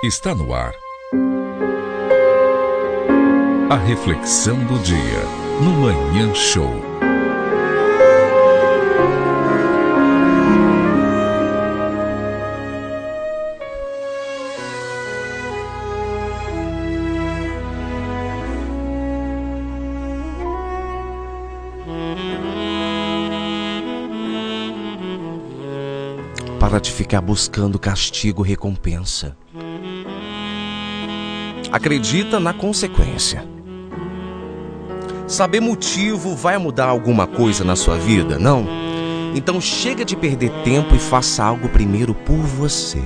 Está no ar. A reflexão do dia no Manhã Show. Para de ficar buscando castigo recompensa. Acredita na consequência. Saber motivo vai mudar alguma coisa na sua vida? Não? Então chega de perder tempo e faça algo primeiro por você.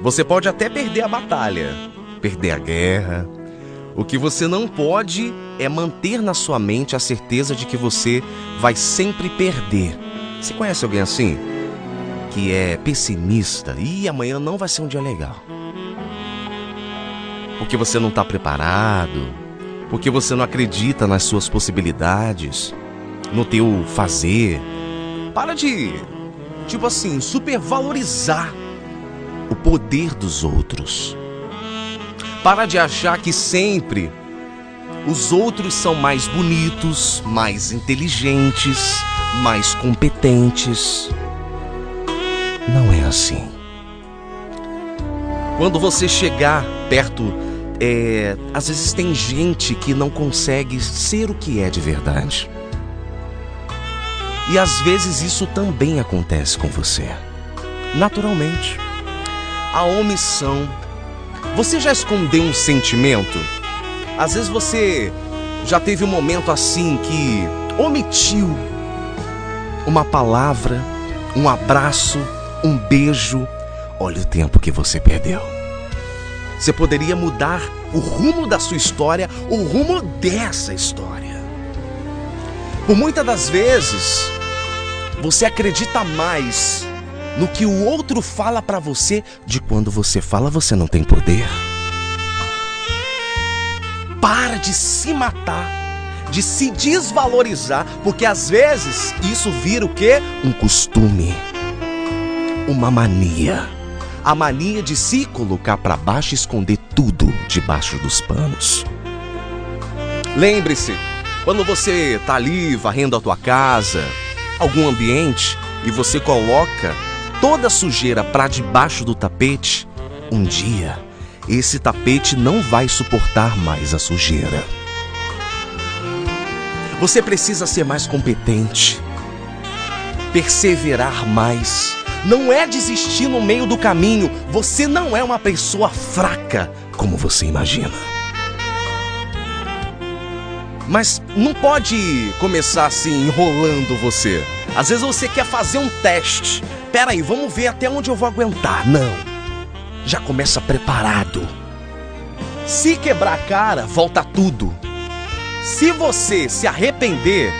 Você pode até perder a batalha, perder a guerra. O que você não pode é manter na sua mente a certeza de que você vai sempre perder. Você conhece alguém assim? Que é pessimista e amanhã não vai ser um dia legal. Porque você não está preparado, porque você não acredita nas suas possibilidades, no teu fazer. Para de, tipo assim, supervalorizar o poder dos outros. Para de achar que sempre os outros são mais bonitos, mais inteligentes, mais competentes. Não é assim. Quando você chegar perto, é, às vezes tem gente que não consegue ser o que é de verdade. E às vezes isso também acontece com você. Naturalmente. A omissão. Você já escondeu um sentimento? Às vezes você já teve um momento assim que omitiu uma palavra, um abraço, um beijo. Olha o tempo que você perdeu. Você poderia mudar o rumo da sua história, o rumo dessa história. Por muitas das vezes, você acredita mais no que o outro fala para você de quando você fala você não tem poder. Para de se matar, de se desvalorizar, porque às vezes isso vira o quê? Um costume, uma mania. A mania de se colocar para baixo e esconder tudo debaixo dos panos. Lembre-se, quando você tá ali varrendo a tua casa, algum ambiente e você coloca toda a sujeira para debaixo do tapete, um dia esse tapete não vai suportar mais a sujeira. Você precisa ser mais competente, perseverar mais. Não é desistir no meio do caminho. Você não é uma pessoa fraca como você imagina. Mas não pode começar assim enrolando você. Às vezes você quer fazer um teste. Pera aí, vamos ver até onde eu vou aguentar. Não. Já começa preparado. Se quebrar a cara, volta tudo. Se você se arrepender,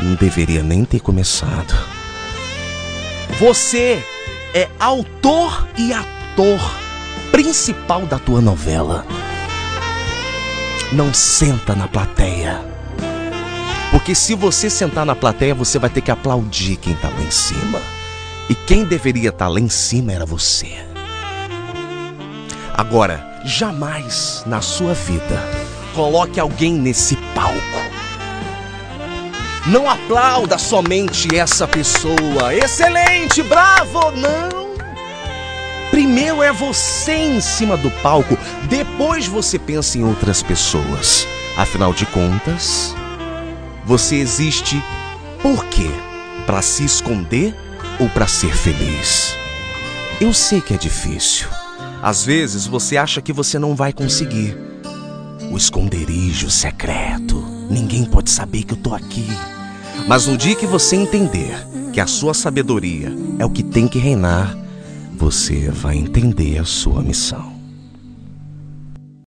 não deveria nem ter começado. Você é autor e ator principal da tua novela. Não senta na plateia. Porque se você sentar na plateia, você vai ter que aplaudir quem tá lá em cima. E quem deveria estar tá lá em cima era você. Agora, jamais na sua vida coloque alguém nesse palco. Não aplauda somente essa pessoa. Excelente, bravo! Não! Primeiro é você em cima do palco, depois você pensa em outras pessoas. Afinal de contas, você existe por quê? Para se esconder ou para ser feliz? Eu sei que é difícil. Às vezes você acha que você não vai conseguir. O esconderijo secreto. Ninguém pode saber que eu tô aqui. Mas no dia que você entender que a sua sabedoria é o que tem que reinar, você vai entender a sua missão.